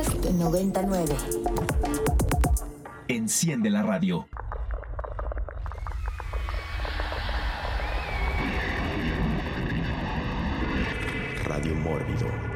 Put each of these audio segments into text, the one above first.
Podcast 99. Enciende la radio. Radio Mórbido.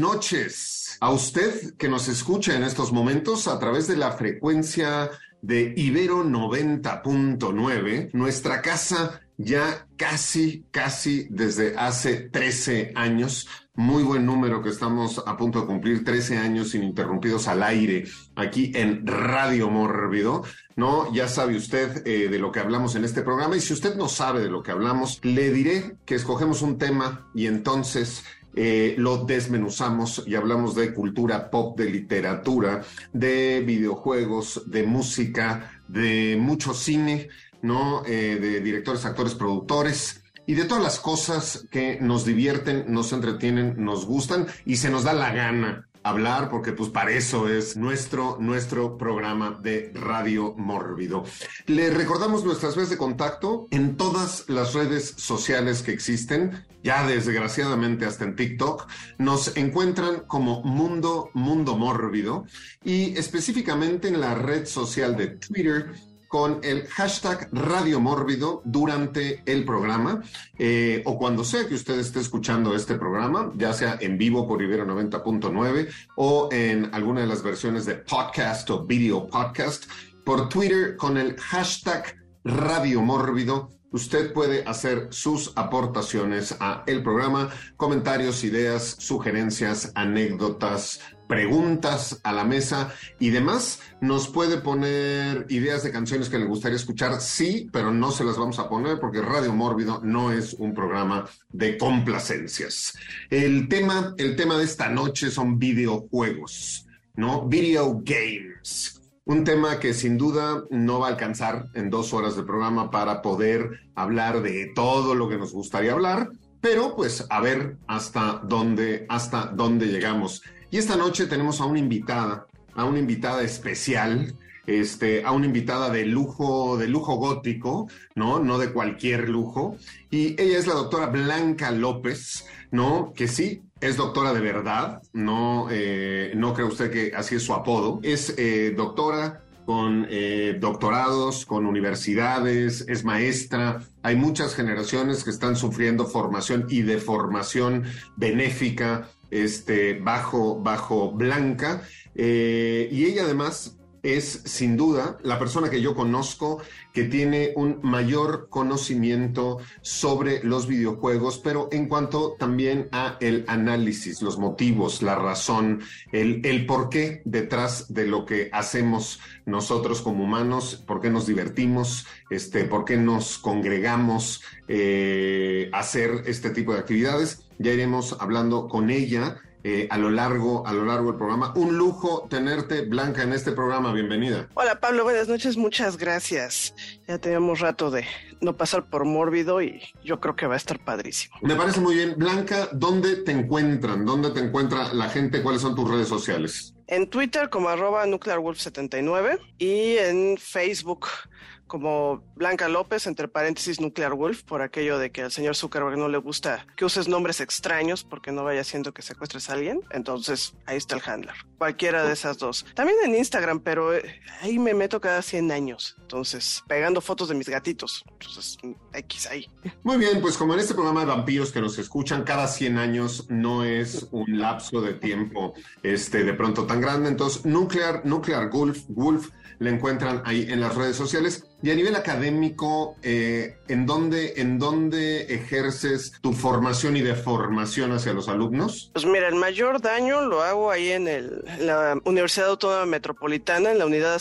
Noches. A usted que nos escucha en estos momentos a través de la frecuencia de Ibero 90.9, nuestra casa ya casi, casi desde hace 13 años. Muy buen número que estamos a punto de cumplir 13 años ininterrumpidos al aire aquí en Radio Mórbido. No, ya sabe usted eh, de lo que hablamos en este programa y si usted no sabe de lo que hablamos, le diré que escogemos un tema y entonces eh, lo desmenuzamos y hablamos de cultura pop, de literatura, de videojuegos, de música, de mucho cine, ¿no? Eh, de directores, actores, productores y de todas las cosas que nos divierten, nos entretienen, nos gustan y se nos da la gana hablar porque pues para eso es nuestro nuestro programa de Radio Mórbido. Le recordamos nuestras redes de contacto en todas las redes sociales que existen, ya desgraciadamente hasta en TikTok, nos encuentran como Mundo Mundo Mórbido y específicamente en la red social de Twitter con el hashtag Radio Mórbido durante el programa eh, o cuando sea que usted esté escuchando este programa, ya sea en vivo por Ibero 90.9 o en alguna de las versiones de podcast o video podcast, por Twitter con el hashtag Radio Mórbido. Usted puede hacer sus aportaciones a el programa, comentarios, ideas, sugerencias, anécdotas, preguntas a la mesa y demás. Nos puede poner ideas de canciones que le gustaría escuchar, sí, pero no se las vamos a poner porque Radio Mórbido no es un programa de complacencias. El tema, el tema de esta noche son videojuegos, ¿no? Video games. Un tema que sin duda no va a alcanzar en dos horas de programa para poder hablar de todo lo que nos gustaría hablar, pero pues a ver hasta dónde, hasta dónde llegamos. Y esta noche tenemos a una invitada, a una invitada especial, este, a una invitada de lujo, de lujo gótico, ¿no? No de cualquier lujo. Y ella es la doctora Blanca López, ¿no? Que sí, es doctora de verdad, no, eh, no cree usted que así es su apodo. Es eh, doctora con eh, doctorados, con universidades, es maestra. Hay muchas generaciones que están sufriendo formación y deformación benéfica este, bajo, bajo Blanca. y ella además es sin duda la persona que yo conozco que tiene un mayor conocimiento sobre los videojuegos, pero en cuanto también a el análisis, los motivos, la razón, el, el por qué detrás de lo que hacemos nosotros como humanos, por qué nos divertimos, este, por qué nos congregamos eh, a hacer este tipo de actividades. Ya iremos hablando con ella eh, a lo largo a lo largo del programa. Un lujo tenerte, Blanca, en este programa. Bienvenida. Hola Pablo, buenas noches, muchas gracias. Ya teníamos rato de no pasar por mórbido y yo creo que va a estar padrísimo. Me parece muy bien. Blanca, ¿dónde te encuentran? ¿Dónde te encuentra la gente? ¿Cuáles son tus redes sociales? En Twitter como arroba nuclearwolf79 y en Facebook como Blanca López, entre paréntesis Nuclear Wolf, por aquello de que al señor Zuckerberg no le gusta que uses nombres extraños porque no vaya haciendo que secuestres a alguien. Entonces, ahí está el handler. Cualquiera de esas dos. También en Instagram, pero eh, ahí me meto cada 100 años. Entonces, pegando fotos de mis gatitos. Entonces, X ahí. Muy bien, pues como en este programa de vampiros que nos escuchan cada 100 años no es un lapso de tiempo este de pronto tan grande. Entonces, Nuclear, Nuclear Wolf, Wolf le encuentran ahí en las redes sociales. Y a nivel académico, eh, ¿en, dónde, ¿en dónde ejerces tu formación y deformación hacia los alumnos? Pues mira, el mayor daño lo hago ahí en, el, la Universidad Autónoma Metropolitana, en la unidad de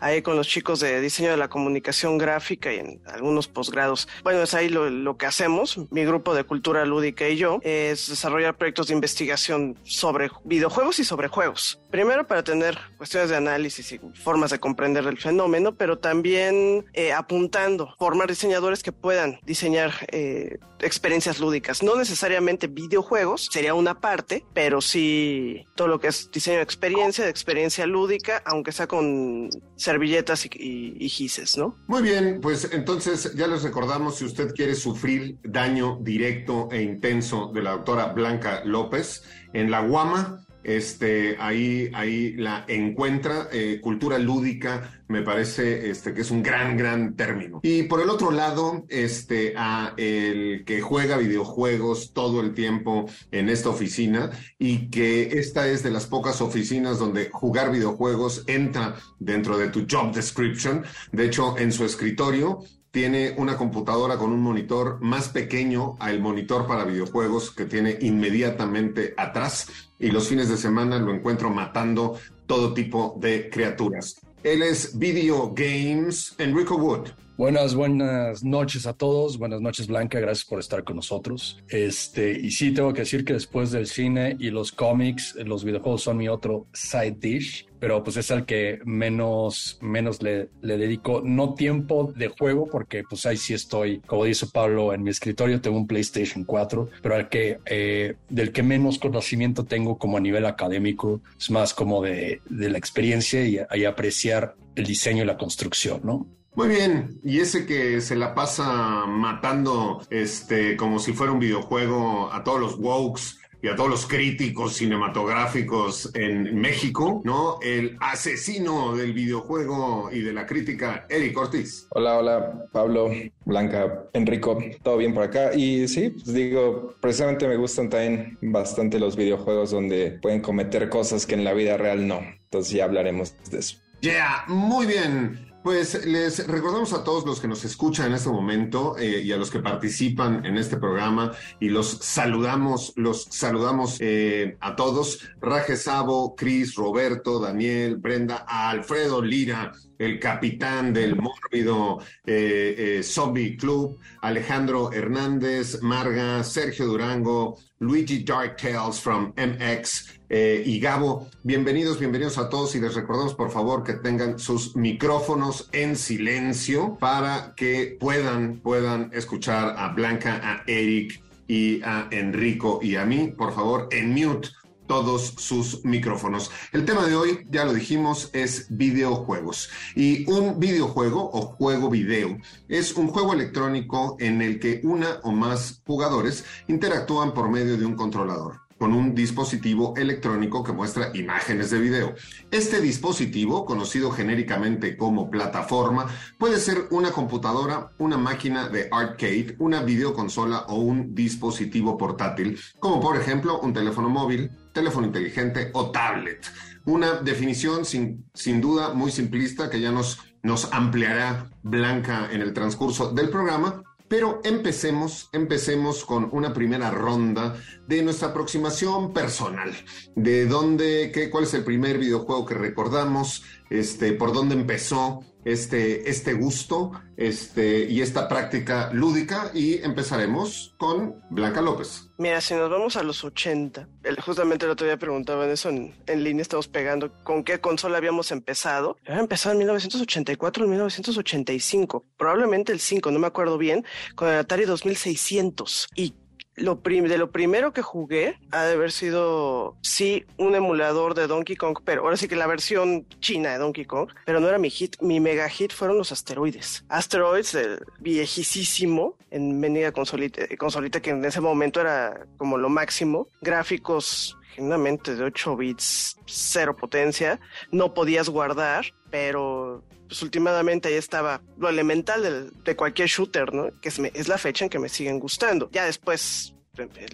ahí con los chicos de diseño de la comunicación gráfica y en algunos posgrados. Bueno, es ahí lo, lo que hacemos, mi grupo de cultura lúdica y yo, es desarrollar proyectos de investigación sobre videojuegos y sobre juegos. Primero para tener cuestiones de análisis y formas de comprender el fenómeno, pero también eh, apuntando, formar diseñadores que puedan diseñar eh, experiencias lúdicas. No necesariamente videojuegos, sería una parte, pero sí todo lo que es diseño de experiencia, de experiencia lúdica, aunque sea con servilletas y, y, gises, ¿no? Muy bien, pues entonces ya les recordamos, si usted quiere sufrir daño directo e intenso de la doctora Blanca López, en la Guama, este, ahí, ahí la encuentra. Eh, cultura lúdica, me parece este, que es un gran, gran término. Y por el otro lado, este, a el que juega videojuegos todo el tiempo en esta oficina y que esta es de las pocas oficinas donde jugar videojuegos entra dentro de tu job description. De hecho, en su escritorio tiene una computadora con un monitor más pequeño al monitor para videojuegos que tiene inmediatamente atrás y los fines de semana lo encuentro matando todo tipo de criaturas. Él es Video Games, Enrico Wood. Buenas, buenas noches a todos. Buenas noches, Blanca. Gracias por estar con nosotros. Este, y sí, tengo que decir que después del cine y los cómics, los videojuegos son mi otro side dish, pero pues es el que menos, menos le, le dedico. No tiempo de juego, porque pues ahí sí estoy, como dice Pablo, en mi escritorio tengo un PlayStation 4, pero al que, eh, del que menos conocimiento tengo como a nivel académico, es más como de, de la experiencia y, y apreciar el diseño y la construcción, ¿no? Muy bien, y ese que se la pasa matando este como si fuera un videojuego a todos los wokes y a todos los críticos cinematográficos en México, ¿no? El asesino del videojuego y de la crítica, Eric Ortiz. Hola, hola, Pablo, Blanca, Enrico, todo bien por acá. Y sí, pues digo, precisamente me gustan también bastante los videojuegos donde pueden cometer cosas que en la vida real no. Entonces ya hablaremos de eso. Yeah, muy bien. Pues les recordamos a todos los que nos escuchan en este momento eh, y a los que participan en este programa y los saludamos, los saludamos eh, a todos. Raje Sabo, Cris, Roberto, Daniel, Brenda, Alfredo Lira, el capitán del mórbido eh, Zombie Club, Alejandro Hernández, Marga, Sergio Durango, Luigi Dark Tales from MX eh, y Gabo. Bienvenidos, bienvenidos a todos y les recordamos por favor que tengan sus micrófonos en silencio para que puedan, puedan escuchar a Blanca, a Eric y a Enrico y a mí. Por favor, en mute todos sus micrófonos. El tema de hoy, ya lo dijimos, es videojuegos. Y un videojuego o juego video es un juego electrónico en el que una o más jugadores interactúan por medio de un controlador con un dispositivo electrónico que muestra imágenes de video. Este dispositivo, conocido genéricamente como plataforma, puede ser una computadora, una máquina de arcade, una videoconsola o un dispositivo portátil, como por ejemplo un teléfono móvil, teléfono inteligente o tablet. Una definición sin, sin duda muy simplista que ya nos, nos ampliará Blanca en el transcurso del programa, pero empecemos, empecemos con una primera ronda de nuestra aproximación personal, de dónde, qué, cuál es el primer videojuego que recordamos, este, por dónde empezó este, este gusto este, y esta práctica lúdica y empezaremos con Blanca López. Mira, si nos vamos a los 80, justamente el otro día preguntaban eso en, en línea, estamos pegando con qué consola habíamos empezado. Había empezado en 1984 o 1985, probablemente el 5, no me acuerdo bien, con el Atari 2600. Y lo de lo primero que jugué ha de haber sido, sí, un emulador de Donkey Kong, pero ahora sí que la versión china de Donkey Kong, pero no era mi hit. Mi mega hit fueron los asteroides. Asteroids, el viejísimo, en venida consolita, consolita que en ese momento era como lo máximo. Gráficos genuinamente de 8 bits, cero potencia. No podías guardar, pero pues últimamente ahí estaba lo elemental de, cualquier shooter, ¿no? Que es, la fecha en que me siguen gustando. Ya después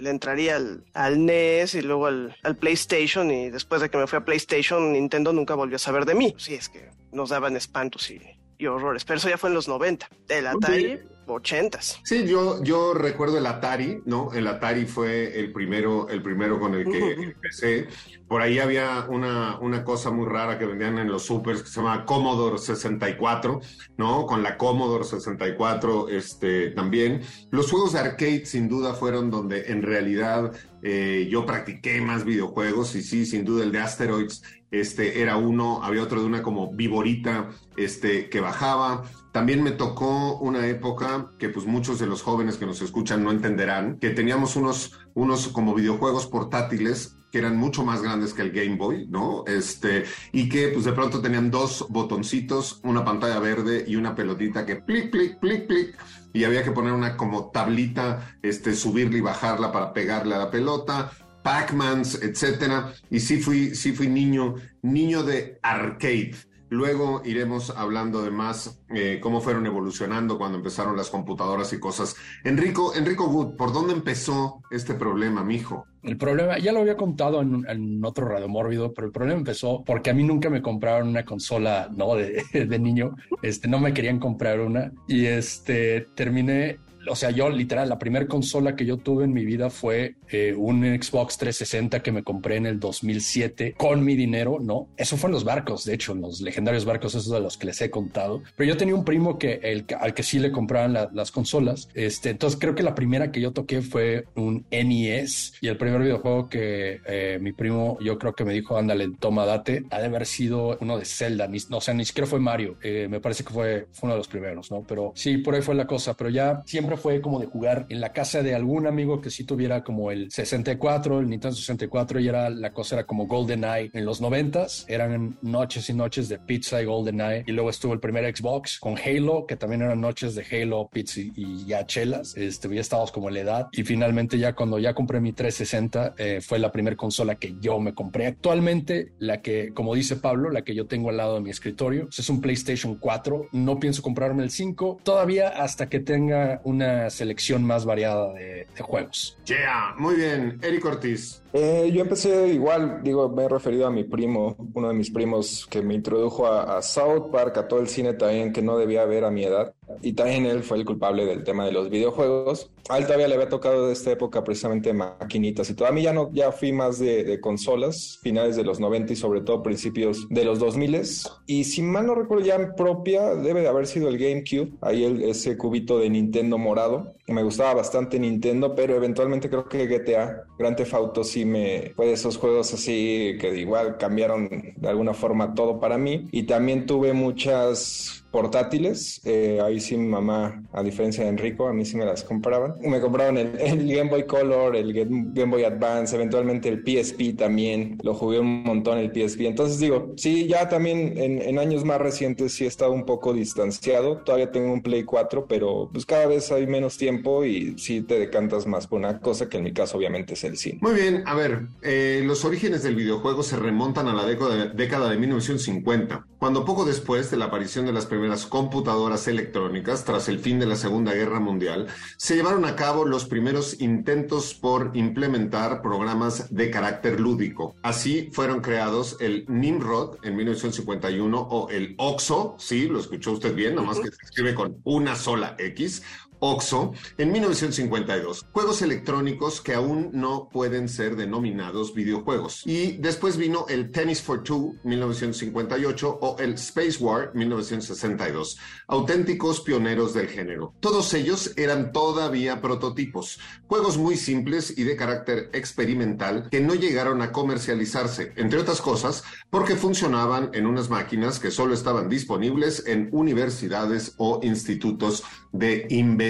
le entraría al, NES y luego al, PlayStation y después de que me fui a PlayStation, Nintendo nunca volvió a saber de mí. Sí, es que nos daban espantos y y horrores, pero eso ya fue en los 90. El Atari, 80s. Sí, yo, yo recuerdo el Atari, ¿no? El Atari fue el primero, el primero con el que empecé. Por ahí había una, una cosa muy rara que vendían en los supers que se llama Commodore 64, ¿no? Con la Commodore 64 este, también. Los juegos de arcade sin duda fueron donde en realidad eh, yo practiqué más videojuegos y sí, sin duda el de Asteroids este, era uno, había otro de una como viborita este, que bajaba. También me tocó una época que pues muchos de los jóvenes que nos escuchan no entenderán, que teníamos unos, unos como videojuegos portátiles que eran mucho más grandes que el Game Boy, ¿no? Este, y que pues de pronto tenían dos botoncitos, una pantalla verde y una pelotita que plic, plic, plic, plic, y había que poner una como tablita, este, subirla y bajarla para pegarle a la pelota, Pac-Mans, etcétera. Y sí fui, sí fui niño, niño de arcade. Luego iremos hablando de más eh, cómo fueron evolucionando cuando empezaron las computadoras y cosas. Enrico, Enrico Wood, ¿por dónde empezó este problema, mijo? El problema, ya lo había contado en, otro Radio Mórbido, pero el problema empezó porque a mí nunca me compraron una consola, ¿no? De, de niño, este, no me querían comprar una y este, terminé o sea, yo literal, la primera consola que yo tuve en mi vida fue eh, un Xbox 360 que me compré en el 2007 con mi dinero, ¿no? Eso fue en los barcos, de hecho, en los legendarios barcos, esos de los que les he contado. Pero yo tenía un primo que el, al que sí le compraban la, las consolas. Este, entonces creo que la primera que yo toqué fue un NES y el primer videojuego que eh, mi primo, yo creo que me dijo, ándale, toma, date, ha de haber sido uno de Zelda, ni, no, o sea, ni siquiera fue Mario, eh, me parece que fue, fue uno de los primeros, ¿no? Pero sí, por ahí fue la cosa, pero ya siempre fue como de jugar en la casa de algún amigo que sí tuviera como el 64, el Nintendo 64 y era la cosa era como GoldenEye en los 90s, eran noches y noches de pizza y GoldenEye. Y luego estuvo el primer Xbox con Halo, que también eran noches de Halo, pizza y ya chelas, este, ya estábamos como la edad. Y finalmente ya cuando ya compré mi 360 eh, fue la primera consola que yo me compré. Actualmente la que, como dice Pablo, la que yo tengo al lado de mi escritorio es un PlayStation 4, no pienso comprarme el 5 todavía hasta que tenga una selección más variada de, de juegos. Yeah, muy bien. Eric Ortiz. Eh, yo empecé igual, digo, me he referido a mi primo, uno de mis primos que me introdujo a, a, South Park, a todo el cine también que no debía ver a mi edad. Y también él fue el culpable del tema de los videojuegos. A él todavía le había tocado de esta época precisamente maquinitas y todo. A mí ya no, ya fui más de, de consolas, finales de los 90 y sobre todo principios de los 2000 Y si mal no recuerdo ya en propia, debe de haber sido el GameCube, ahí el, ese cubito de Nintendo morado. Me gustaba bastante Nintendo, pero eventualmente creo que GTA, Grand Theft Auto sí me fue de esos juegos así que igual cambiaron de alguna forma todo para mí. Y también tuve muchas portátiles. Eh, ahí sí mi mamá, a diferencia de Enrico, a mí sí me las compraban. Me compraron el, Game Boy Color, el Game Boy Advance, eventualmente el PSP también. Lo jugué un montón el PSP. Entonces digo, sí, ya también en, años más recientes sí he estado un poco distanciado. Todavía tengo un Play 4, pero pues cada vez hay menos tiempo y sí te decantas más por una cosa que en mi caso obviamente es el cine. Muy bien, a ver, eh, los orígenes del videojuego se remontan a la década, década de 1950, cuando poco después de la aparición de las primeras computadoras electrónicas, tras el fin de la Segunda Guerra Mundial, se llevaron a cabo los primeros intentos por implementar programas de carácter lúdico. Así fueron creados el Nimrod en 1951 o el OXO, sí, lo escuchó usted bien, nomás que se escribe con una sola X, OXO en 1952. Juegos electrónicos que aún no pueden ser denominados videojuegos. Y después vino el Tennis for Two 1958 o el Space War 1962. Auténticos pioneros del género. Todos ellos eran todavía prototipos. Juegos muy simples y de carácter experimental que no llegaron a comercializarse, entre otras cosas, porque funcionaban en unas máquinas que solo estaban disponibles en universidades o institutos de investigación.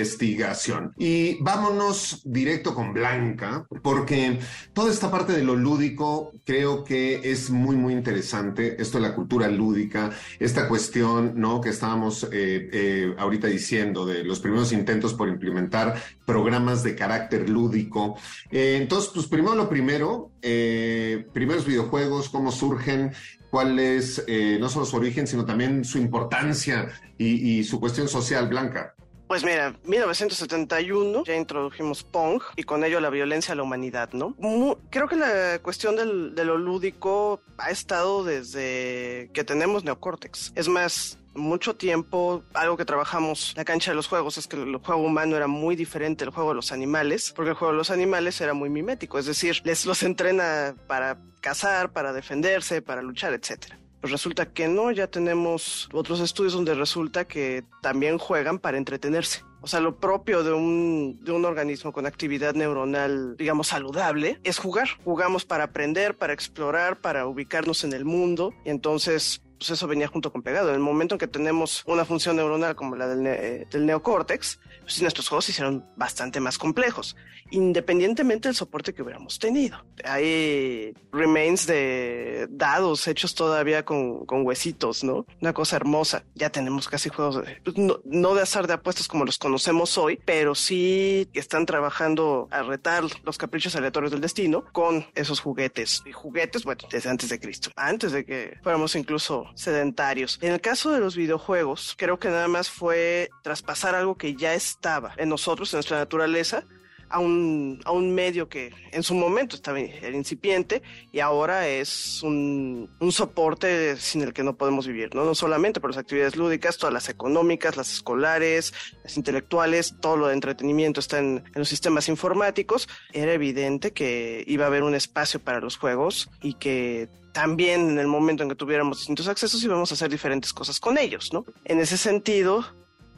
Y vámonos directo con Blanca, porque toda esta parte de lo lúdico creo que es muy, muy interesante. Esto de la cultura lúdica, esta cuestión, ¿no? Que estábamos eh, eh, ahorita diciendo de los primeros intentos por implementar programas de carácter lúdico. Eh, entonces, pues primero lo primero, primeros videojuegos, cómo surgen, cuál es no solo su origen, sino también su importancia y su cuestión social, Blanca. Pues mira, 1971 ya introdujimos Pong y con ello la violencia a la humanidad, ¿no? Muy, creo que la cuestión del, de lo lúdico ha estado desde que tenemos neocórtex. Es más, mucho tiempo, algo que trabajamos en la cancha de los juegos es que el juego humano era muy diferente del juego de los animales, porque el juego de los animales era muy mimético, es decir, les los entrena para cazar, para defenderse, para luchar, etcétera. Pues resulta que no, ya tenemos otros estudios donde resulta que también juegan para entretenerse. O sea, lo propio de un, de un organismo con actividad neuronal, digamos, saludable, es jugar. Jugamos para aprender, para explorar, para ubicarnos en el mundo. Y entonces, pues eso venía junto con pegado. En el momento en que tenemos una función neuronal como la del, ne- del neocórtex, pues nuestros juegos se hicieron bastante más complejos, independientemente del soporte que hubiéramos tenido. Hay remains de dados hechos todavía con, con huesitos, ¿no? Una cosa hermosa. Ya tenemos casi juegos, de- pues, no, no de azar de apuestas como los conocemos hoy, pero sí que están trabajando a retar los caprichos aleatorios del destino con esos juguetes. Y juguetes, bueno, desde antes de Cristo, antes de que fuéramos incluso sedentarios. En el caso de los videojuegos, creo que nada más fue traspasar algo que ya estaba en nosotros, en nuestra naturaleza, a un, a un medio que en su momento estaba era incipiente y ahora es un, un soporte sin el que no podemos vivir, ¿no? No solamente por las actividades lúdicas, todas las económicas, las escolares, las intelectuales, todo lo de entretenimiento está en, en los sistemas informáticos. Era evidente que iba a haber un espacio para los juegos y que también en el momento en que tuviéramos distintos accesos íbamos a hacer diferentes cosas con ellos, ¿no? En ese sentido,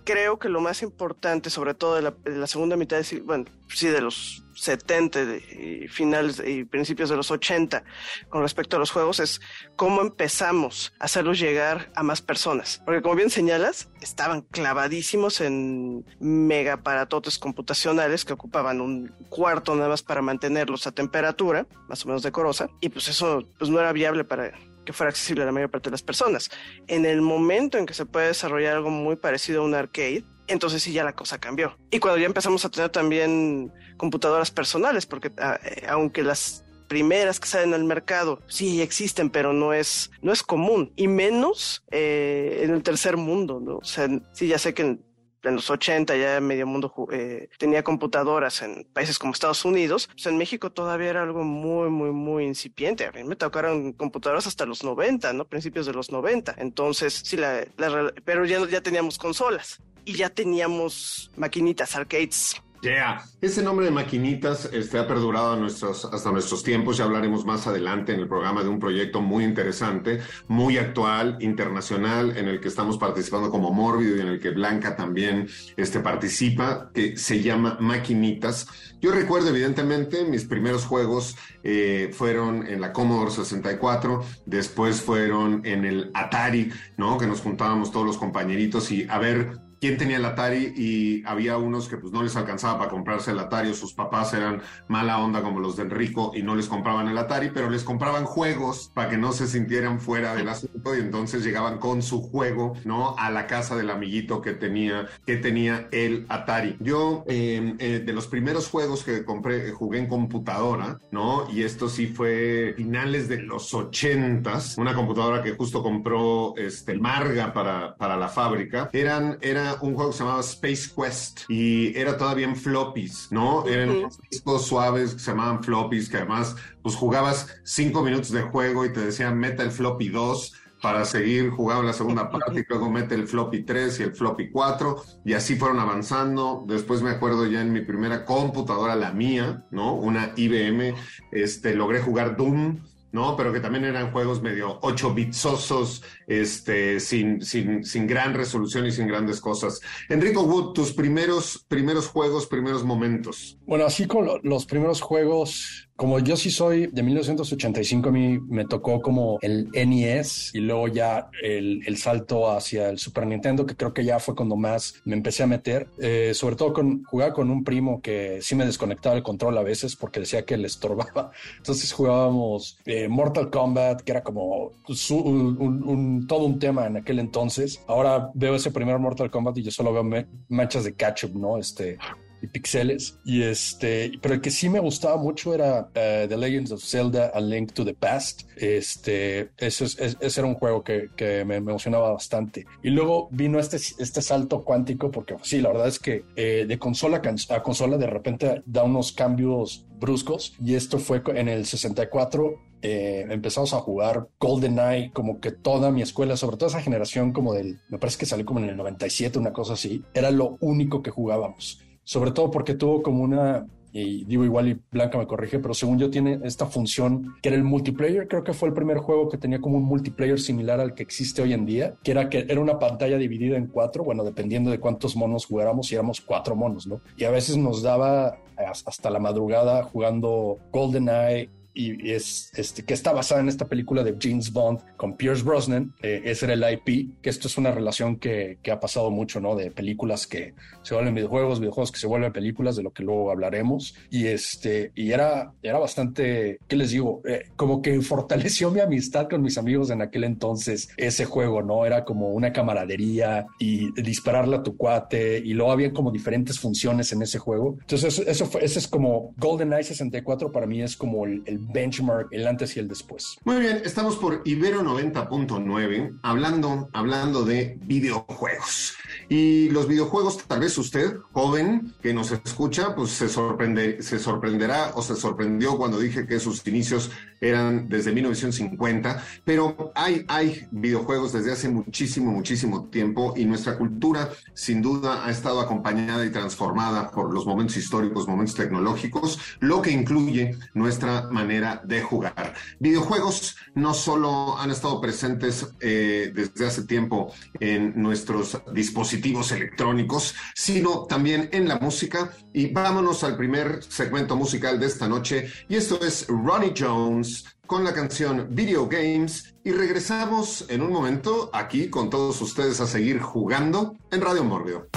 creo que lo más importante, sobre todo de la, segunda mitad, de, bueno, sí, de los 70 de- y finales y principios de los 80, con respecto a los juegos, es cómo empezamos a hacerlos llegar a más personas. Porque como bien señalas, estaban clavadísimos en mega aparatotes computacionales que ocupaban un cuarto nada más para mantenerlos a temperatura, más o menos decorosa, y pues eso pues no era viable para que fuera accesible a la mayor parte de las personas. En el momento en que se puede desarrollar algo muy parecido a un arcade, entonces sí ya la cosa cambió. Y cuando ya empezamos a tener también computadoras personales, porque ah, eh, aunque las primeras que salen al mercado sí existen, pero no es, no es común, y menos eh, en el tercer mundo, ¿no? O sea, sí, ya sé que en los 80 ya medio mundo eh, tenía computadoras en países como Estados Unidos, pues en México todavía era algo muy, muy, muy incipiente. A mí me tocaron computadoras hasta los 90, ¿no? Principios de los 90. Entonces, sí, la, la- pero ya, ya teníamos consolas y ya teníamos maquinitas, arcades. Yeah. Ese nombre de maquinitas este, ha perdurado hasta nuestros tiempos. Ya hablaremos más adelante en el programa de un proyecto muy interesante, muy actual, internacional, en el que estamos participando como Mórbido y en el que Blanca también este, participa, que se llama Maquinitas. Yo recuerdo, evidentemente, mis primeros juegos eh, fueron en la Commodore 64, después fueron en el Atari, ¿no? Que nos juntábamos todos los compañeritos y a ver quién tenía el Atari y había unos que pues no les alcanzaba para comprarse el Atari o sus papás eran mala onda como los de Enrico y no les compraban el Atari, pero les compraban juegos para que no se sintieran fuera del asunto y entonces llegaban con su juego, ¿no? A la casa del amiguito que tenía, que tenía el Atari. Yo, eh, eh, de los primeros juegos que compré, eh, jugué en computadora, ¿no? Y esto sí fue finales de los ochentas, una computadora que justo compró este, Marga para, para la fábrica. Eran, un juego que se llamaba Space Quest y era todavía en floppies, ¿no? Eran Ujú. unos discos suaves que se llamaban floppies, que además, pues jugabas cinco minutos de juego y te decían meta el floppy 2 para seguir jugando la segunda parte y luego mete el floppy 3 y el floppy 4 y así fueron avanzando. Después me acuerdo ya en mi primera computadora, la mía, ¿no? Una IBM, este, logré jugar Doom. ¿No? Pero que también eran juegos medio 8 bitsosos, este, sin, sin, sin gran resolución y sin grandes cosas. Enrico Wood, tus primeros, primeros juegos, primeros momentos. Bueno, así con lo- los primeros juegos, como yo sí soy de 1985, a mí me tocó como el NES y luego ya el, el salto hacia el Super Nintendo, que creo que ya fue cuando más me empecé a meter. Eh, sobre todo con jugar con un primo que sí me desconectaba el control a veces porque decía que le estorbaba. Entonces jugábamos eh, Mortal Kombat, que era como un, todo un tema en aquel entonces. Ahora veo ese primer Mortal Kombat y yo solo veo manchas de ketchup, ¿no? Este, y pixeles. Y este, pero el que sí me gustaba mucho era eh, The Legends of Zelda: A Link to the Past. Este, ese, es- es- ese era un juego que, que me, emocionaba bastante. Y luego vino este, este salto cuántico, porque sí, la verdad es que eh, de consola a consola de repente da unos cambios bruscos. Y esto fue en el 64 eh, empezamos a jugar GoldenEye, como que toda mi escuela, sobre todo esa generación como del, me parece que salió como en el 97, una cosa así, era lo único que jugábamos. Sobre todo porque tuvo como una y digo igual y Blanca me corrige, pero según yo tiene esta función que era el multiplayer, creo que fue el primer juego que tenía como un multiplayer similar al que existe hoy en día, que era que era una pantalla dividida en cuatro, bueno, dependiendo de cuántos monos jugáramos, y éramos cuatro monos, ¿no? Y a veces nos daba hasta la madrugada jugando GoldenEye, y es este, que está basada en esta película de James Bond con Pierce Brosnan. Eh, ese era el IP, que esto es una relación que, que, ha pasado mucho, ¿no? De películas que se vuelven videojuegos, videojuegos que se vuelven películas, de lo que luego hablaremos. Y este, y era, era bastante, ¿qué les digo? Eh, como que fortaleció mi amistad con mis amigos en aquel entonces ese juego, ¿no? Era como una camaradería y dispararle a tu cuate y luego había como diferentes funciones en ese juego. Entonces, eso, eso fue, ese es como GoldenEye 64 para mí es como el, el benchmark, el antes y el después. Muy bien, estamos por Ibero 90.9 hablando, hablando de videojuegos. Y los videojuegos, tal vez usted, joven, que nos escucha, pues se, sorprende, se sorprenderá o se sorprendió cuando dije que sus inicios eran desde 1950, pero hay, hay videojuegos desde hace muchísimo, muchísimo tiempo y nuestra cultura sin duda ha estado acompañada y transformada por los momentos históricos, momentos tecnológicos, lo que incluye nuestra manera de jugar. Videojuegos no solo han estado presentes eh, desde hace tiempo en nuestros dispositivos electrónicos, sino también en la música. Y vámonos al primer segmento musical de esta noche, y esto es Ronnie Jones con la canción Video Games y regresamos en un momento aquí con todos ustedes a seguir jugando en Radio Mórbido.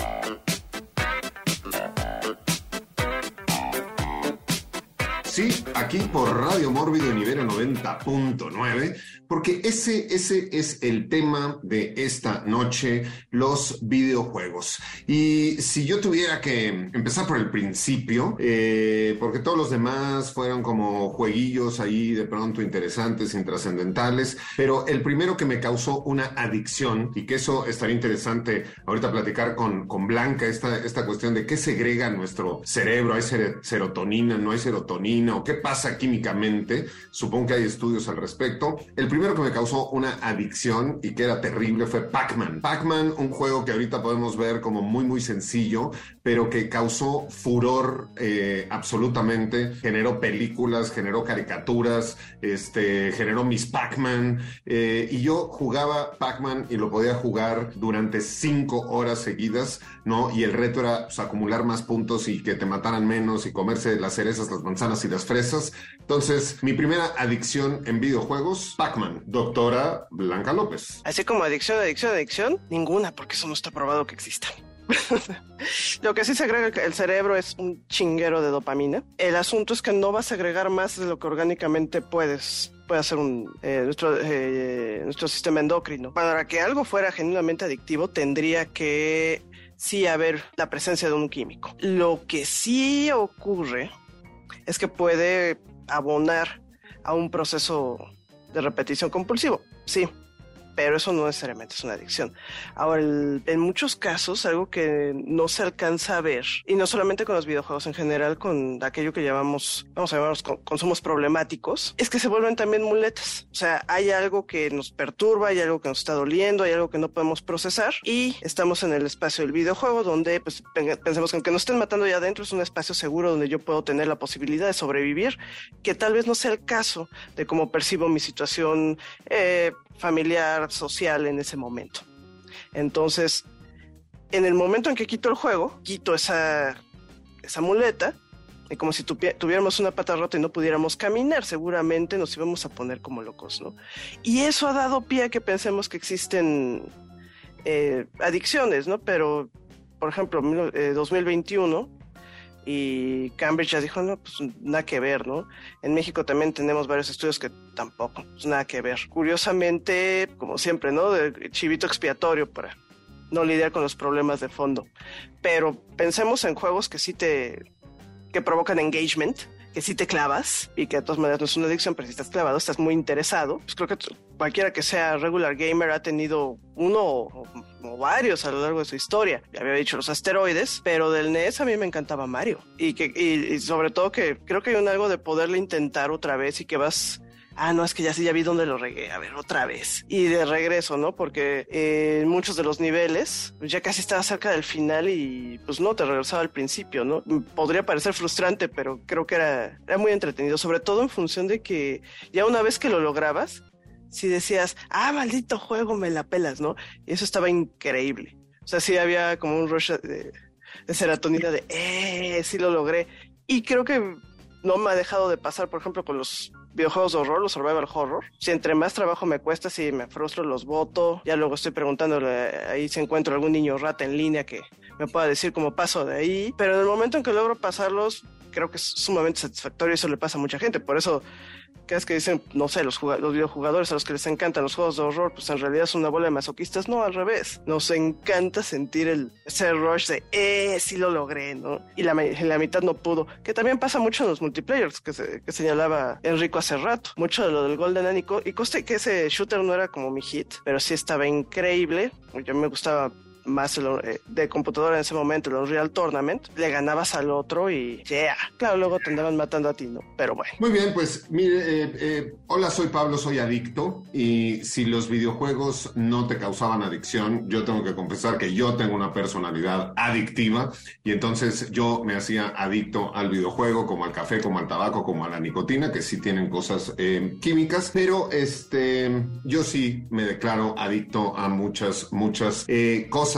Sí, aquí por Radio Mórbido en Ibero 90.9, porque ese, ese es el tema de esta noche, los videojuegos. Y si yo tuviera que empezar por el principio, eh, porque todos los demás fueron como jueguillos ahí de pronto interesantes, intrascendentales, pero el primero que me causó una adicción, y que eso estaría interesante ahorita platicar con, con Blanca, esta, esta cuestión de qué segrega nuestro cerebro, hay serotonina, no hay serotonina qué pasa químicamente. Supongo que hay estudios al respecto. El primero que me causó una adicción y que era terrible fue Pac-Man. Pac-Man, un juego que ahorita podemos ver como muy, muy sencillo, pero que causó furor eh, absolutamente. Generó películas, generó caricaturas, este, generó Miss Pac-Man. Eh, y yo jugaba Pac-Man y lo podía jugar durante cinco horas seguidas, ¿no? Y el reto era pues, acumular más puntos y que te mataran menos y comerse las cerezas, las manzanas y las fresas. Entonces, mi primera adicción en videojuegos, Pac-Man, doctora Blanca López. Así como adicción, adicción, adicción, ninguna, porque eso no está probado que exista. lo que sí se agrega el cerebro es un chinguero de dopamina. El asunto es que no vas a agregar más de lo que orgánicamente puedes puede hacer eh, nuestro, eh, nuestro sistema endocrino. Para que algo fuera genuinamente adictivo, tendría que sí haber la presencia de un químico. Lo que sí ocurre es que puede abonar a un proceso de repetición compulsivo. Sí, pero eso no necesariamente es una adicción. Ahora, en muchos casos, algo que no se alcanza a ver, y no solamente con los videojuegos en general, con aquello que llamamos, vamos a llamarlos consumos problemáticos, es que se vuelven también muletas. O sea, hay algo que nos perturba, hay algo que nos está doliendo, hay algo que no podemos procesar, y estamos en el espacio del videojuego donde, pues, pensemos que aunque nos estén matando ya adentro, es un espacio seguro donde yo puedo tener la posibilidad de sobrevivir, que tal vez no sea el caso de cómo percibo mi situación eh, familiar, social en ese momento. Entonces, en el momento en que quito el juego, quito esa, esa muleta, y como si tuviéramos una pata rota y no pudiéramos caminar, seguramente nos íbamos a poner como locos, ¿no? Y eso ha dado pie a que pensemos que existen eh, adicciones, ¿no? Pero, por ejemplo, 2021 y Cambridge ya dijo, no, pues nada que ver, ¿no? En México también tenemos varios estudios que tampoco, pues nada que ver. Curiosamente, como siempre, ¿no? De chivito expiatorio para no lidiar con los problemas de fondo. Pero pensemos en juegos que sí te, que provocan engagement, que sí te clavas y que de todas maneras no es una adicción, pero si estás clavado, estás muy interesado. Pues creo que cualquiera que sea regular gamer ha tenido uno o, varios a lo largo de su historia. Ya había dicho los asteroides, pero del NES a mí me encantaba Mario. Y, que, y, sobre todo que creo que hay un algo de poderle intentar otra vez y que vas ah, no, es que ya sí, ya vi dónde lo regué, a ver, otra vez. Y de regreso, ¿no? Porque eh, en muchos de los niveles pues, ya casi estaba cerca del final y pues no, te regresaba al principio, ¿no? Podría parecer frustrante, pero creo que era, era muy entretenido, sobre todo en función de que ya una vez que lo lograbas, si decías, ah, maldito juego, me la pelas, ¿no? Y eso estaba increíble. O sea, sí había como un rush de, de serotonina de, eh, sí lo logré. Y creo que no me ha dejado de pasar, por ejemplo, con los videojuegos de horror, los survival horror. Si entre más trabajo me cuesta, si me frustro, los voto. Ya luego estoy preguntándole ahí si encuentro algún niño rata en línea que me pueda decir cómo paso de ahí. Pero en el momento en que logro pasarlos, creo que es sumamente satisfactorio eso le pasa a mucha gente. Por eso que dicen, no sé, los, los videojugadores a los que les encantan los juegos de horror, pues en realidad es una bola de masoquistas. No, al revés. Nos encanta sentir el, ese rush de, eh, sí lo logré, ¿no? Y la, la mitad no pudo. Que también pasa mucho en los multiplayers que, que señalaba Enrico hace rato. Mucho de lo del Golden Anico. Y coste que ese shooter no era como mi hit, pero sí estaba increíble. Yo me gustaba más eh, de computadora en ese momento, el Unreal Tournament, le ganabas al otro y yeah, claro, luego te andaban matando a ti, ¿no? Pero bueno. Muy bien, pues mire, eh, eh, hola, soy Pablo, soy adicto y si los videojuegos no te causaban adicción, yo tengo que confesar que yo tengo una personalidad adictiva y entonces yo me hacía adicto al videojuego, como al café, como al tabaco, como a la nicotina, que sí tienen cosas químicas, pero este, yo sí me declaro adicto a muchas, muchas cosas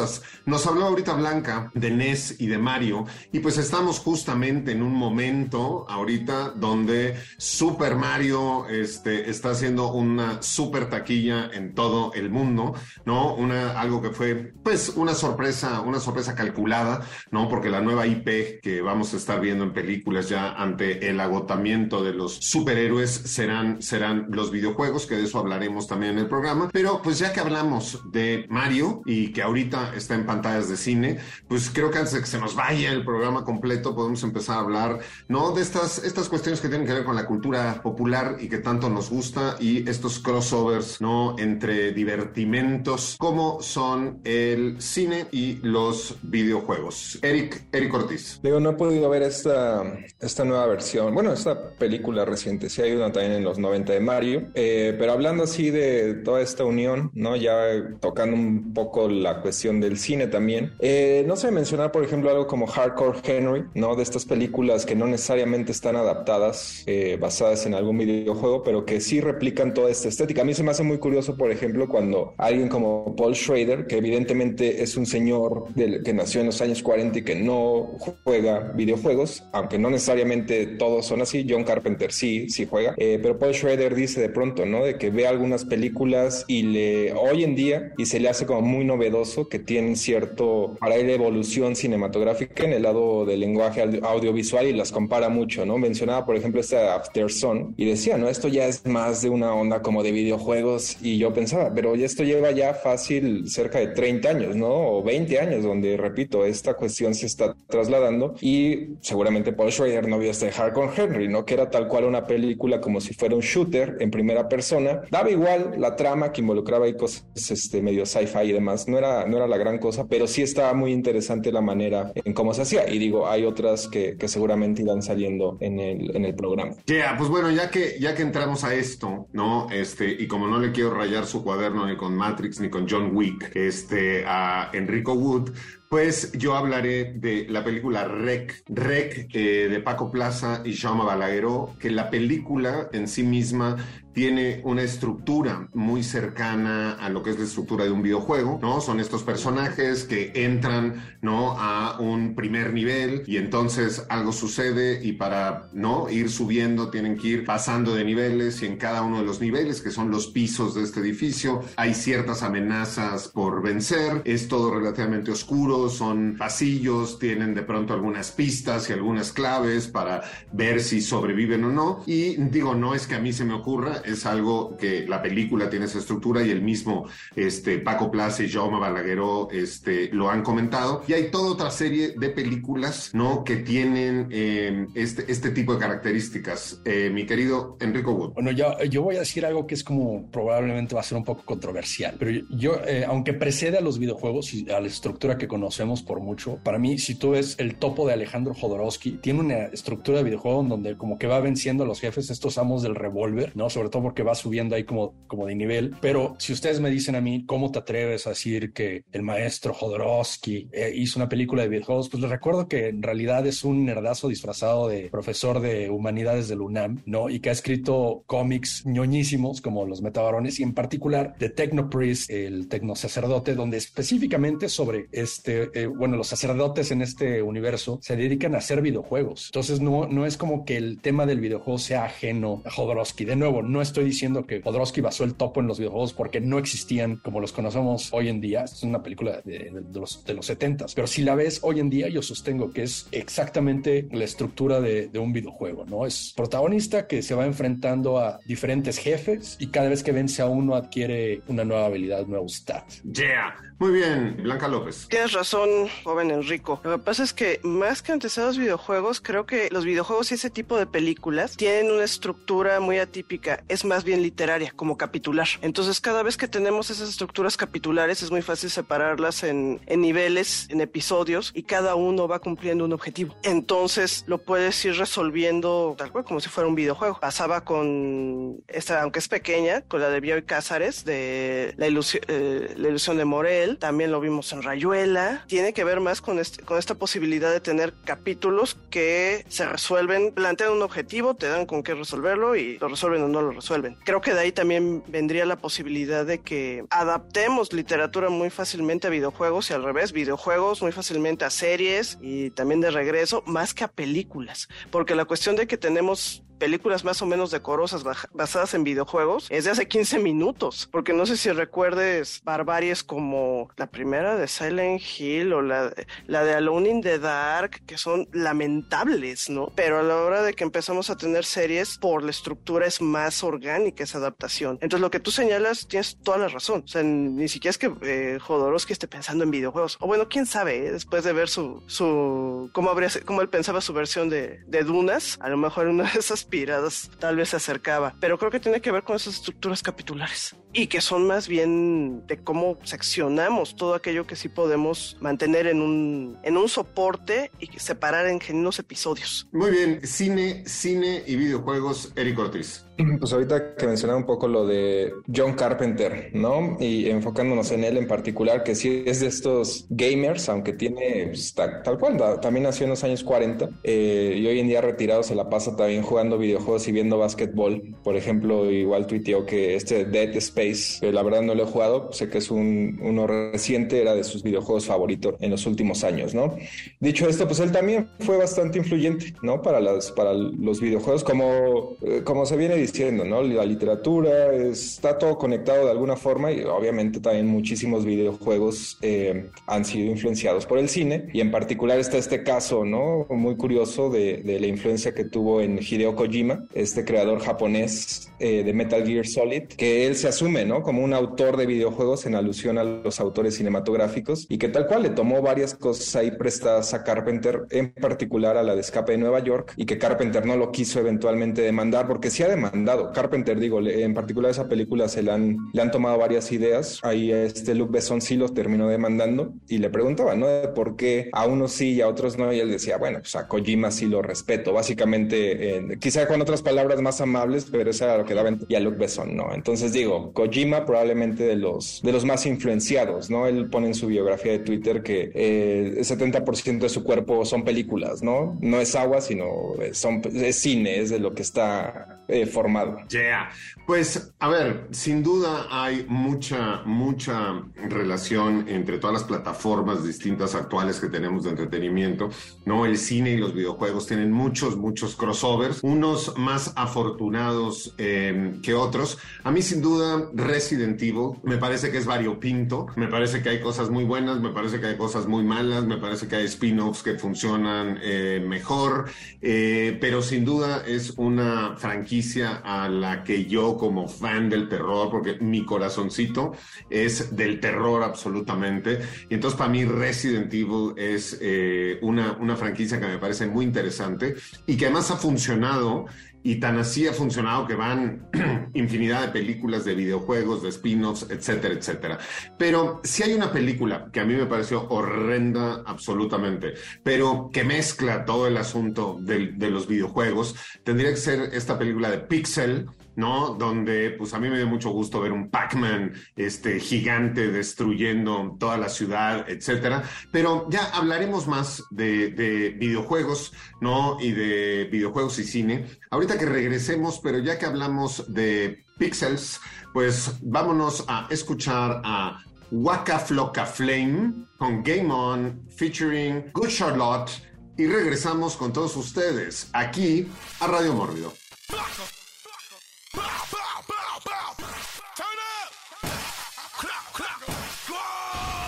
nos habló ahorita Blanca de NES y de Mario y pues estamos justamente en un momento ahorita donde Super Mario este, está haciendo una super taquilla en todo el mundo, ¿no? Una, algo que fue pues una sorpresa, una sorpresa calculada, ¿no? Porque la nueva IP que vamos a estar viendo en películas ya ante el agotamiento de los superhéroes serán, serán los videojuegos, que de eso hablaremos también en el programa. Pero pues ya que hablamos de Mario y que ahorita está en pantallas de cine, pues creo que antes de que se nos vaya el programa completo podemos empezar a hablar, ¿no? De estas, estas cuestiones que tienen que ver con la cultura popular y que tanto nos gusta y estos crossovers, ¿no? Entre divertimentos como son el cine y los videojuegos. Eric, Eric Ortiz. Digo, no he podido ver esta, esta nueva versión, bueno, esta película reciente, sí hay una también en los 90 de Mario, eh, pero hablando así de toda esta unión, ¿no? Ya tocando un poco la cuestión del cine también. Eh, no sé, mencionar, por ejemplo, algo como Hardcore Henry, ¿no? De estas películas que no necesariamente están adaptadas, eh, basadas en algún videojuego, pero que sí replican toda esta estética. A mí se me hace muy curioso, por ejemplo, cuando alguien como Paul Schrader, que evidentemente es un señor del, que nació en los años 40 y que no juega videojuegos, aunque no necesariamente todos son así, John Carpenter sí, sí juega, eh, pero Paul Schrader dice de pronto, ¿no? De que ve algunas películas y le, hoy en día, y se le hace como muy novedoso que tienen cierto, para él, evolución cinematográfica en el lado del lenguaje audiovisual y las compara mucho, ¿no? Mencionaba, por ejemplo, esta After Sun y decía, ¿no? Esto ya es más de una onda como de videojuegos y yo pensaba, pero esto lleva ya fácil cerca de 30 años, ¿no? O 20 años, donde, repito, esta cuestión se está trasladando y seguramente Paul Schrader no vio este Hardcore Henry, ¿no? Que era tal cual una película como si fuera un shooter en primera persona. Daba igual la trama que involucraba ahí cosas este, medio sci-fi y demás. No era, no era la gran cosa, pero sí estaba muy interesante la manera en cómo se hacía. Y digo, hay otras que, que seguramente irán saliendo en el, en el programa. Ya, pues bueno, ya que, ya que entramos a esto, ¿no? Este, y como no le quiero rayar su cuaderno ni con Matrix ni con John Wick, este, a Enrico Wood, pues yo hablaré de la película Rec, Rec eh, de Paco Plaza y Jaume Balagueró, que la película en sí misma tiene una estructura muy cercana a lo que es la estructura de un videojuego, ¿no? Son estos personajes que entran, ¿no? A un primer nivel y entonces algo sucede y para, ¿no? Ir subiendo tienen que ir pasando de niveles y en cada uno de los niveles, que son los pisos de este edificio, hay ciertas amenazas por vencer, es todo relativamente oscuro, son pasillos, tienen de pronto algunas pistas y algunas claves para ver si sobreviven o no. Y digo, no es que a mí se me ocurra, es algo que la película tiene esa estructura y el mismo este, Paco Plaza y Jaume Balagueró este, lo han comentado. Y hay toda otra serie de películas, ¿no? Que tienen eh, este, este tipo de características. Eh, mi querido Enrico Wood. Bueno, yo, yo voy a decir algo que es como probablemente va a ser un poco controversial, pero yo, eh, aunque precede a los videojuegos y a la estructura que conocemos, conocemos por mucho. Para mí, si tú ves el topo de Alejandro Jodorowsky, tiene una estructura de videojuego en donde como que va venciendo a los jefes, estos amos del revólver, ¿no? Sobre porque va subiendo ahí como, como de nivel. Pero si ustedes me dicen a mí, ¿cómo te atreves a decir que el maestro Jodorowsky eh, hizo una película de videojuegos? Pues les recuerdo que en realidad es un nerdazo disfrazado de profesor de humanidades del UNAM, ¿no? Y que ha escrito cómics ñoñísimos como Los Metabarones y en particular de Technopriest, el tecnosacerdote, donde específicamente sobre este, eh, bueno, los sacerdotes en este universo se dedican a hacer videojuegos. Entonces no, no es como que el tema del videojuego sea ajeno a Jodorowsky. De nuevo, no estoy diciendo que Jodorowsky basó el topo en los videojuegos porque no existían como los conocemos hoy en día. Es una película de, de los, de los 70 pero si la ves hoy en día, yo sostengo que es exactamente la estructura de, de un videojuego, ¿no? Es protagonista que se va enfrentando a diferentes jefes y cada vez que vence a uno adquiere una nueva habilidad, un nuevo stat. Yeah. Muy bien, Blanca López. Tienes razón, joven Enrico. Lo que pasa es que más que antes a los videojuegos, creo que los videojuegos y ese tipo de películas tienen una estructura muy atípica. Es más bien literaria, como capitular. Entonces, cada vez que tenemos esas estructuras capitulares, es muy fácil separarlas en, niveles, en episodios, y cada uno va cumpliendo un objetivo. Entonces, lo puedes ir resolviendo tal cual como si fuera un videojuego. Pasaba con esta, aunque es pequeña, con la de Bioy Cázares, de la ilusión, eh, la ilusión de Morel también lo vimos en Rayuela. Tiene que ver más con, este, con esta posibilidad de tener capítulos que se resuelven, plantean un objetivo, te dan con qué resolverlo y lo resuelven o no lo resuelven. Creo que de ahí también vendría la posibilidad de que adaptemos literatura muy fácilmente a videojuegos y al revés, videojuegos muy fácilmente a series y también de regreso, más que a películas. Porque la cuestión de que tenemos películas más o menos decorosas basadas en videojuegos es de hace 15 minutos, porque no sé si recuerdes barbaries como la primera de Silent Hill o la, la de Alone in the Dark, que son lamentables, ¿no? Pero a la hora de que empezamos a tener series, por la estructura es más orgánica esa adaptación. Entonces lo que tú señalas tienes toda la razón. O sea, ni siquiera es que eh, Jodorowsky esté pensando en videojuegos. O bueno, quién sabe, ¿eh? después de ver su, su, cómo habría, cómo él pensaba su versión de, de Dunas, a lo mejor una de esas piradas tal vez se acercaba, pero creo que tiene que ver con esas estructuras capitulares y que son más bien de cómo seccionamos todo aquello que sí podemos mantener en un, en un soporte y separar en genuinos episodios. Muy bien, cine, cine y videojuegos, Eric Ortiz. Pues ahorita que mencionaba un poco lo de John Carpenter, ¿no? Y enfocándonos en él en particular, que sí es de estos gamers, aunque tiene pues, tal, tal, cual, también nació en los años 40 eh, y hoy en día retirado se la pasa también jugando videojuegos y viendo básquetbol. Por ejemplo, igual tuiteó que este Dead Space, que la verdad no lo he jugado, sé que es un, uno reciente, era de sus videojuegos favoritos en los últimos años, ¿no? Dicho esto, pues él también fue bastante influyente, ¿no? Para, las, para los videojuegos, como, eh, como se viene diciendo, ¿no? La literatura está todo conectado de alguna forma y obviamente también muchísimos videojuegos eh, han sido influenciados por el cine y en particular está este caso, ¿no? Muy curioso de, de la influencia que tuvo en Hideo Kojima, este creador japonés eh, de Metal Gear Solid, que él se asume, ¿no? Como un autor de videojuegos en alusión a los autores cinematográficos y que tal cual le tomó varias cosas ahí prestadas a Carpenter, en particular a la de Escape de Nueva York y que Carpenter no lo quiso eventualmente demandar porque sí ha demandado Carpenter, digo, en particular esa película se le han, le han tomado varias ideas. Ahí este Luke Besson sí los terminó demandando y le preguntaba, ¿no? De por qué a unos sí y a otros no. Y él decía, bueno, pues a Kojima sí lo respeto. Básicamente, eh, quizá con otras palabras más amables, pero eso era lo que daba y a Luke Besson, ¿no? Entonces digo, Kojima probablemente de los, de los más influenciados, ¿no? Él pone en su biografía de Twitter que eh, el 70% de su cuerpo son películas, ¿no? No es agua, sino son, es cine, es de lo que está eh, formado Yeah. Pues, a ver, sin duda hay mucha, mucha relación entre todas las plataformas distintas actuales que tenemos de entretenimiento, ¿no? El cine y los videojuegos tienen muchos, muchos crossovers, unos más afortunados eh, que otros. A mí, sin duda, Resident Evil me parece que es variopinto, me parece que hay cosas muy buenas, me parece que hay cosas muy malas, me parece que hay spin-offs que funcionan eh, mejor, eh, pero sin duda es una franquicia a la que yo como fan del terror, porque mi corazoncito es del terror absolutamente. Y entonces para mí Resident Evil es eh, una, una franquicia que me parece muy interesante y que además ha funcionado y tan así ha funcionado que van infinidad de películas de videojuegos, de spin-offs, etcétera, etcétera. Pero si hay una película que a mí me pareció horrenda absolutamente, pero que mezcla todo el asunto de, de los videojuegos, tendría que ser esta película de Pixel, ¿no? Donde pues a mí me dio mucho gusto ver un Pac-Man este, gigante destruyendo toda la ciudad, etcétera. Pero ya hablaremos más de, de, videojuegos, ¿no? Y de videojuegos y cine. Ahorita que regresemos, pero ya que hablamos de Pixels, pues vámonos a escuchar a Waka Flocka Flame con Game On featuring Good Charlotte y regresamos con todos ustedes aquí a Radio Mórbido.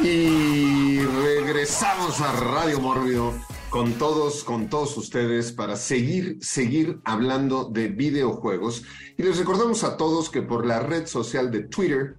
Y regresamos a Radio Mórbido con todos, con todos ustedes para seguir, seguir hablando de videojuegos. Y les recordamos a todos que por la red social de Twitter,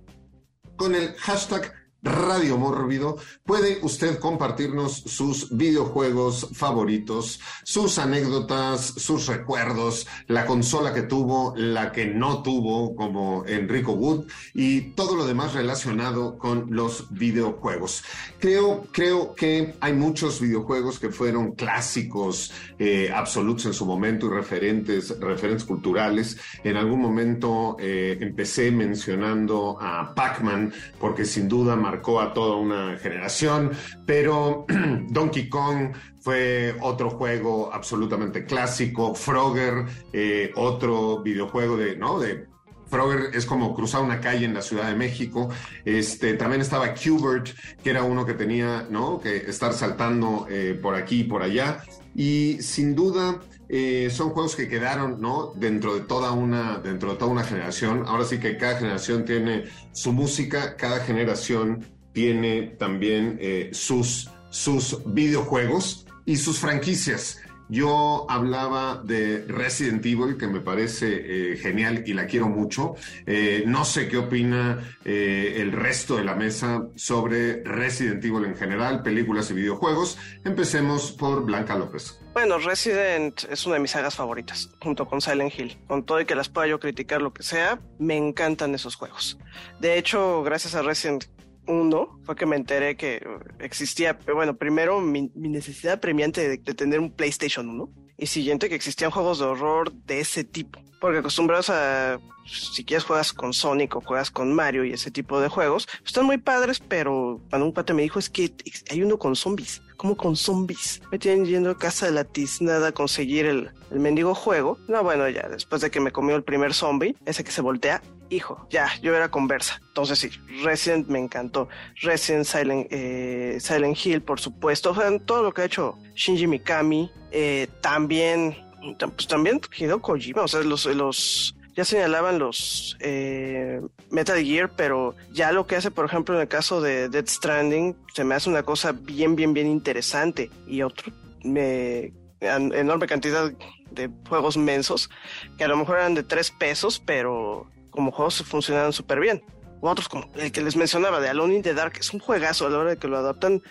con el hashtag Radio Mórbido, puede usted compartirnos sus videojuegos favoritos, sus anécdotas, sus recuerdos, la consola que tuvo, la que no tuvo, como Enrico Wood, y todo lo demás relacionado con los videojuegos. Creo, creo que hay muchos videojuegos que fueron clásicos eh, absolutos en su momento y referentes, referentes culturales. En algún momento eh, empecé mencionando a Pac-Man, porque sin duda marcó a toda una generación, pero Donkey Kong fue otro juego absolutamente clásico, Frogger, eh, otro videojuego de, ¿no? De Frogger es como cruzar una calle en la Ciudad de México. Este, también estaba Qbert, que era uno que tenía, ¿no? Que estar saltando eh, por aquí y por allá. Y sin duda, eh, son juegos que quedaron ¿no? dentro de toda una dentro de toda una generación ahora sí que cada generación tiene su música cada generación tiene también eh, sus sus videojuegos y sus franquicias yo hablaba de Resident Evil, que me parece eh, genial y la quiero mucho. Eh, no sé qué opina eh, el resto de la mesa sobre Resident Evil en general, películas y videojuegos. Empecemos por Blanca López. Bueno, Resident es una de mis sagas favoritas, junto con Silent Hill. Con todo y que las pueda yo criticar lo que sea, me encantan esos juegos. De hecho, gracias a Resident uno fue que me enteré que existía, bueno, primero mi, necesidad premiante de, de, tener un PlayStation 1 y siguiente que existían juegos de horror de ese tipo. Porque acostumbrados a, si quieres juegas con Sonic o juegas con Mario y ese tipo de juegos, están muy padres, pero cuando un pate me dijo es que hay uno con zombies. ¿Cómo con zombies? Me tienen yendo a casa de la tiznada a conseguir el, el mendigo juego. No, bueno, ya después de que me comió el primer zombie, ese que se voltea, hijo, ya, yo era conversa. Entonces sí, Resident me encantó. Resident Silent, eh, Silent Hill, por supuesto. O sea, todo lo que ha hecho Shinji Mikami. Eh, también, pues también Hideo Kojima. O sea, los, los ya señalaban los eh, Metal Gear, pero ya lo que hace, por ejemplo, en el caso de Dead Stranding, se me hace una cosa bien, bien, bien interesante. Y otro, me, enorme cantidad de juegos mensos, que a lo mejor eran de tres pesos, pero como juegos funcionaron súper bien. O otros como el que les mencionaba de Alone in the Dark, es un juegazo a la hora de que lo adaptan,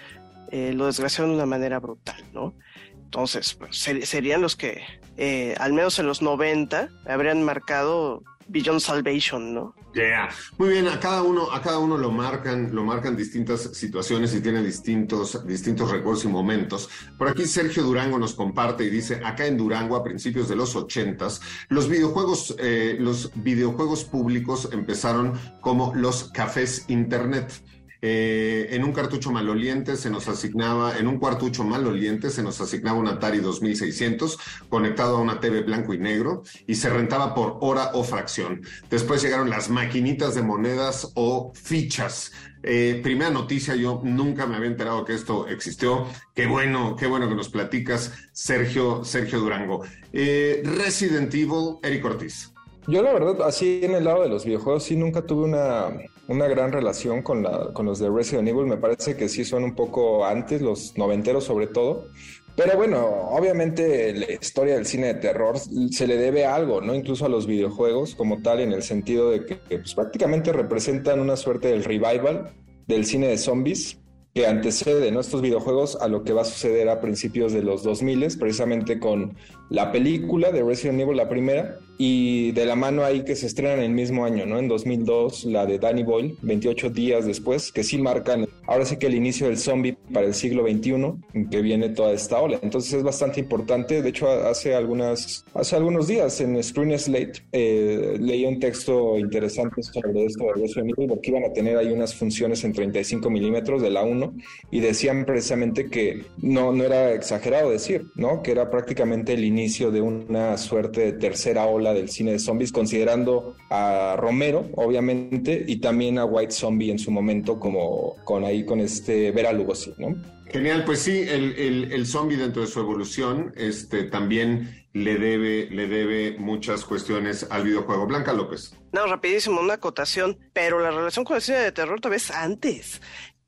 eh, lo desgraciaron de una manera brutal, ¿no? Entonces, pues, ser, serían los que, eh, al menos en los 90, habrían marcado Beyond Salvation, ¿no? Yeah. Muy bien, a cada uno, a cada uno lo marcan, lo marcan distintas situaciones y tienen distintos, distintos recuerdos y momentos. Por aquí Sergio Durango nos comparte y dice, acá en Durango, a principios de los ochentas, los videojuegos, eh, los videojuegos públicos empezaron como los cafés internet. Eh, en un cartucho maloliente se nos asignaba, en un cuartucho maloliente se nos asignaba un Atari 2600 conectado a una TV blanco y negro y se rentaba por hora o fracción. Después llegaron las maquinitas de monedas o fichas. Eh, primera noticia, yo nunca me había enterado que esto existió. Qué bueno, qué bueno que nos platicas, Sergio, Sergio Durango. Eh, Resident Evil, Eric Ortiz. Yo la verdad, así en el lado de los videojuegos, sí nunca tuve una, una gran relación con, la, con los de Resident Evil. Me parece que sí son un poco antes, los noventeros sobre todo. Pero bueno, obviamente la historia del cine de terror se le debe a algo, ¿no? Incluso a los videojuegos como tal, en el sentido de que pues, prácticamente representan una suerte del revival del cine de zombies que antecede ¿no? estos videojuegos a lo que va a suceder a principios de los 2000, precisamente con la película de Resident Evil, la primera, y de la mano ahí que se estrena en el mismo año, ¿no? En 2002, la de Danny Boyle, 28 días después, que sí marcan ahora sí que el inicio del zombie para el siglo XXI, en que viene toda esta ola. Entonces es bastante importante. De hecho, hace, algunas, hace algunos días en Screen Slate eh, leí un texto interesante sobre esto de Resident Evil, porque iban a tener ahí unas funciones en 35 milímetros de la 1 y decían precisamente que no, no era exagerado decir, ¿no? Que era prácticamente el inicio de una suerte de tercera ola del cine de zombies, considerando a Romero, obviamente, y también a White Zombie en su momento, como con ahí con este Vera Lugosi, ¿no? Genial, pues sí, el, el, zombie dentro de su evolución este, también le debe, le debe muchas cuestiones al videojuego. Blanca López. No, rapidísimo, una acotación, pero la relación con el cine de terror todavía es antes.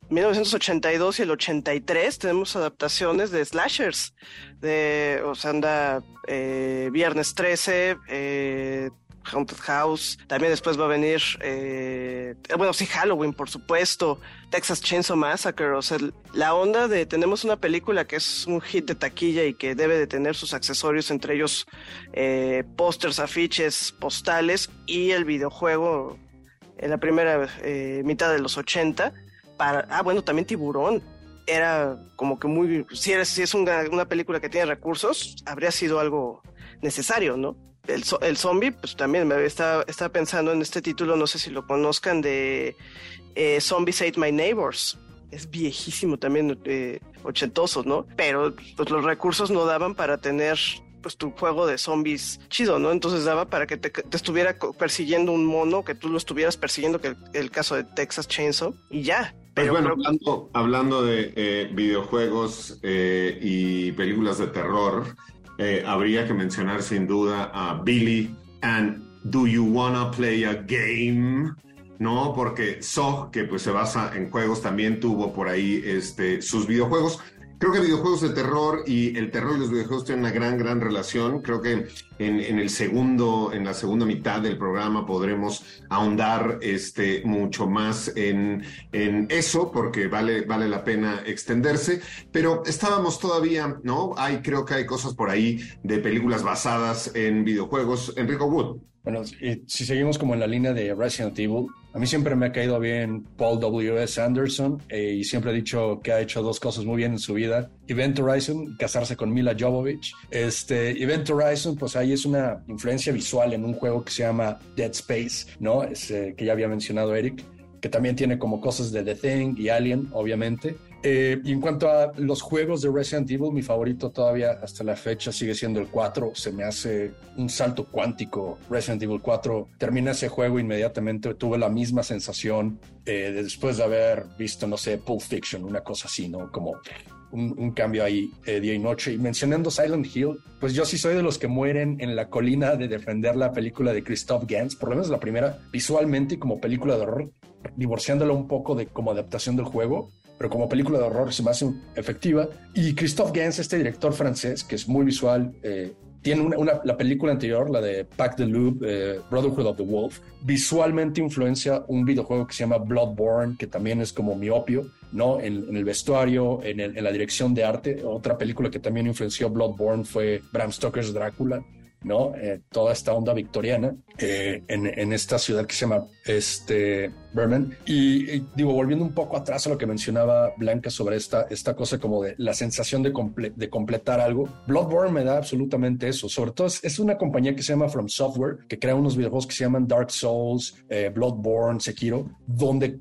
1982 y el 83 tenemos adaptaciones de slashers, de, o sea, anda eh, Viernes 13, eh, Haunted House, también después va a venir, eh, bueno, sí, Halloween, por supuesto, Texas Chainsaw Massacre, o sea, la onda de tenemos una película que es un hit de taquilla y que debe de tener sus accesorios, entre ellos eh, pósters, afiches, postales y el videojuego en la primera eh, mitad de los 80 ah, bueno, también Tiburón era como que muy, si, es una, película que tiene recursos, habría sido algo necesario, ¿no? El, el zombie, pues también me estaba, estaba pensando en este título, no sé si lo conozcan, de eh, Zombies Ate My Neighbors. Es viejísimo también, eh, ochentoso, ¿no? Pero pues, los recursos no daban para tener pues tu juego de zombies chido, ¿no? Entonces daba para que te, estuviera persiguiendo un mono, que tú lo estuvieras persiguiendo, que el caso de Texas Chainsaw, y ya, pues bueno, hablando, de eh, videojuegos eh, y películas de terror, eh, habría que mencionar sin duda a Billy and Do You Wanna Play a Game? ¿No? Porque Zog, que pues se basa en juegos, también tuvo por ahí este, sus videojuegos. Creo que videojuegos de terror y el terror y los videojuegos tienen una gran, gran relación. Creo que en, el segundo, en la segunda mitad del programa podremos ahondar este, mucho más en, en eso, porque vale, vale la pena extenderse. Pero estábamos todavía, ¿no? Hay, creo que hay cosas por ahí de películas basadas en videojuegos. Enrico Wood. Bueno, si seguimos como en la línea de Resident Evil, a mí siempre me ha caído bien Paul W.S. Anderson eh, y siempre he dicho que ha hecho dos cosas muy bien en su vida. Event Horizon, casarse con Mila Jovovich. Este, Event Horizon, pues ahí es una influencia visual en un juego que se llama Dead Space, ¿no? Es, que ya había mencionado Eric, que también tiene como cosas de The Thing y Alien, obviamente. Eh, y en cuanto a los juegos de Resident Evil, mi favorito todavía hasta la fecha sigue siendo el 4. Se me hace un salto cuántico. Resident Evil 4 termina ese juego inmediatamente. Tuve la misma sensación eh, después de haber visto, no sé, Pulp Fiction, una cosa así, ¿no? Como un, cambio ahí eh, día y noche. Y mencionando Silent Hill, pues yo sí soy de los que mueren en la colina de defender la película de Christoph Gans, por lo menos la primera, visualmente y como película de horror, divorciándola un poco de como adaptación del juego pero como película de horror se me efectiva. Y Christophe Gans, este director francés, que es muy visual, eh, tiene una, la película anterior, la de Pack the Loop, eh, Brotherhood of the Wolf, visualmente influencia un videojuego que se llama Bloodborne, que también es como miopio, ¿no? En, el vestuario, en, en, la dirección de arte. Otra película que también influenció Bloodborne fue Bram Stoker's Drácula. ¿No? Eh, toda esta onda victoriana eh, en, esta ciudad que se llama este, Berman. Y, digo, volviendo un poco atrás a lo que mencionaba Blanca sobre esta, esta cosa como de la sensación de, de completar algo, Bloodborne me da absolutamente eso. Sobre todo es, una compañía que se llama From Software, que crea unos videojuegos que se llaman Dark Souls, eh, Bloodborne, Sekiro, donde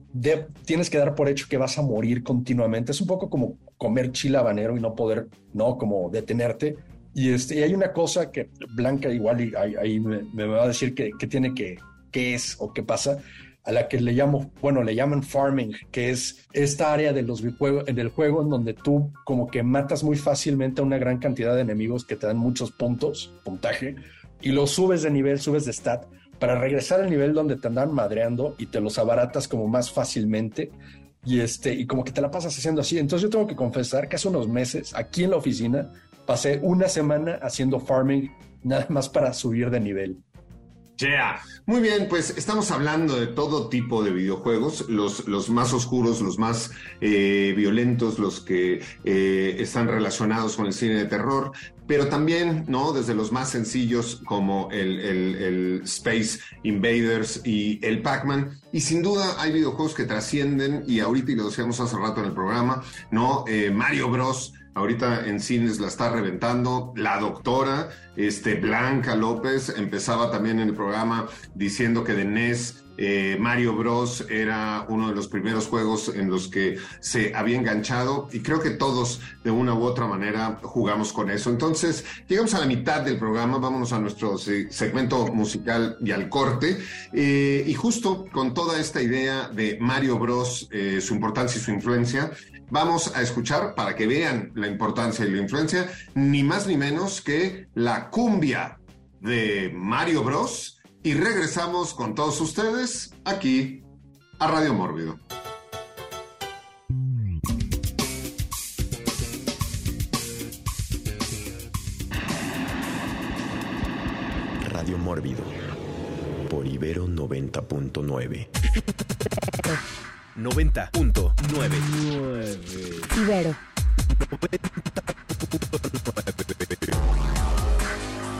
tienes que dar por hecho que vas a morir continuamente. Es un poco como comer chile habanero y no poder, ¿no? Como detenerte y, este, y hay una cosa que Blanca igual ahí, me, va a decir que, tiene que, qué es o qué pasa, a la que le llamo, bueno, le llaman farming, que es esta área de los en el juego en donde tú como que matas muy fácilmente a una gran cantidad de enemigos que te dan muchos puntos, puntaje, y los subes de nivel, subes de stat, para regresar al nivel donde te andan madreando y te los abaratas como más fácilmente y este y como que te la pasas haciendo así. Entonces yo tengo que confesar que hace unos meses aquí en la oficina pasé una semana haciendo farming nada más para subir de nivel. Yeah. Muy bien, pues estamos hablando de todo tipo de videojuegos, los, los más oscuros, los más eh, violentos, los que eh, están relacionados con el cine de terror, pero también, ¿no? Desde los más sencillos como el, el, Space Invaders y el Pac-Man. Y sin duda hay videojuegos que trascienden, y ahorita, y lo decíamos hace rato en el programa, ¿no? Eh, Mario Bros ahorita en cines la está reventando. La doctora, este, Blanca López, empezaba también en el programa diciendo que de NES eh, Mario Bros era uno de los primeros juegos en los que se había enganchado y creo que todos de una u otra manera jugamos con eso. Entonces, llegamos a la mitad del programa, vámonos a nuestro segmento musical y al corte. Eh, y justo con toda esta idea de Mario Bros, eh, su importancia y su influencia, vamos a escuchar para que vean la importancia y la influencia, ni más ni menos que la cumbia de Mario Bros. Y regresamos con todos ustedes aquí a Radio Mórbido. Radio Mórbido por Ibero 90.9. 90.9. Ibero.